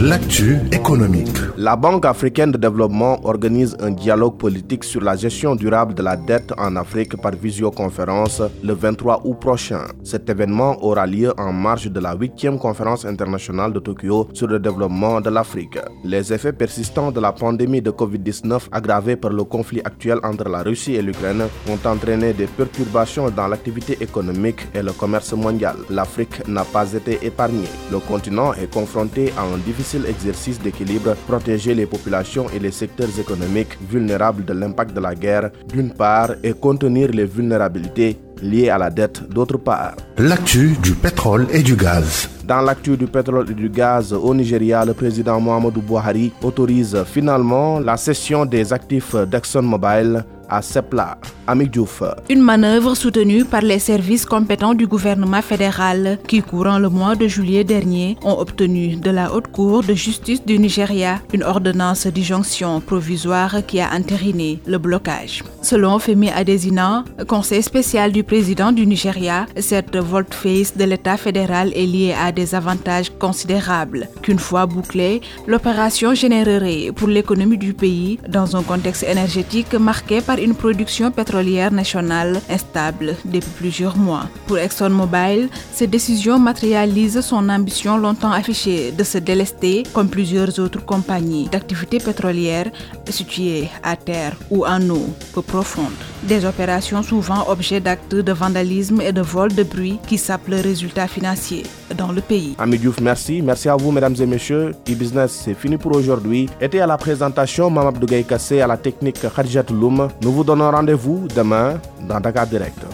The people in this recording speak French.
L'actu économique. La Banque africaine de développement organise un dialogue politique sur la gestion durable de la dette en Afrique par visioconférence le 23 août prochain. Cet événement aura lieu en marge de la 8e conférence internationale de Tokyo sur le développement de l'Afrique. Les effets persistants de la pandémie de Covid-19 aggravés par le conflit actuel entre la Russie et l'Ukraine ont entraîné des perturbations dans l'activité économique et le commerce mondial. L'Afrique n'a pas été épargnée. Le continent est confronté à un difficile exercice d'équilibre, protéger les populations et les secteurs économiques vulnérables de l'impact de la guerre d'une part et contenir les vulnérabilités liées à la dette d'autre part. L'actu du pétrole et du gaz. Dans l'actu du pétrole et du gaz au Nigeria, le président Mohamedou Buhari autorise finalement la cession des actifs d'ExxonMobil à Diouf. Une manœuvre soutenue par les services compétents du gouvernement fédéral qui, courant le mois de juillet dernier, ont obtenu de la Haute Cour de justice du Nigeria une ordonnance d'injonction provisoire qui a entériné le blocage. Selon Femi Adesina, conseil spécial du président du Nigeria, cette volte-face de l'État fédéral est liée à des avantages considérables. Qu'une fois bouclée, l'opération générerait pour l'économie du pays, dans un contexte énergétique marqué par une production pétrolière nationale instable depuis plusieurs mois. Pour ExxonMobil, cette décision matérialise son ambition longtemps affichée de se délester comme plusieurs autres compagnies d'activités pétrolières situées à terre ou en eau peu profonde. Des opérations souvent objets d'actes de vandalisme et de vol de bruit qui sapent le résultat financier dans le pays. Ami Diouf, merci. Merci à vous, mesdames et messieurs. E-Business, c'est fini pour aujourd'hui. Était à la présentation Mamab Dougaï à la technique Khadijat Loum. Nous vous donnons rendez-vous demain dans Dakar Direct.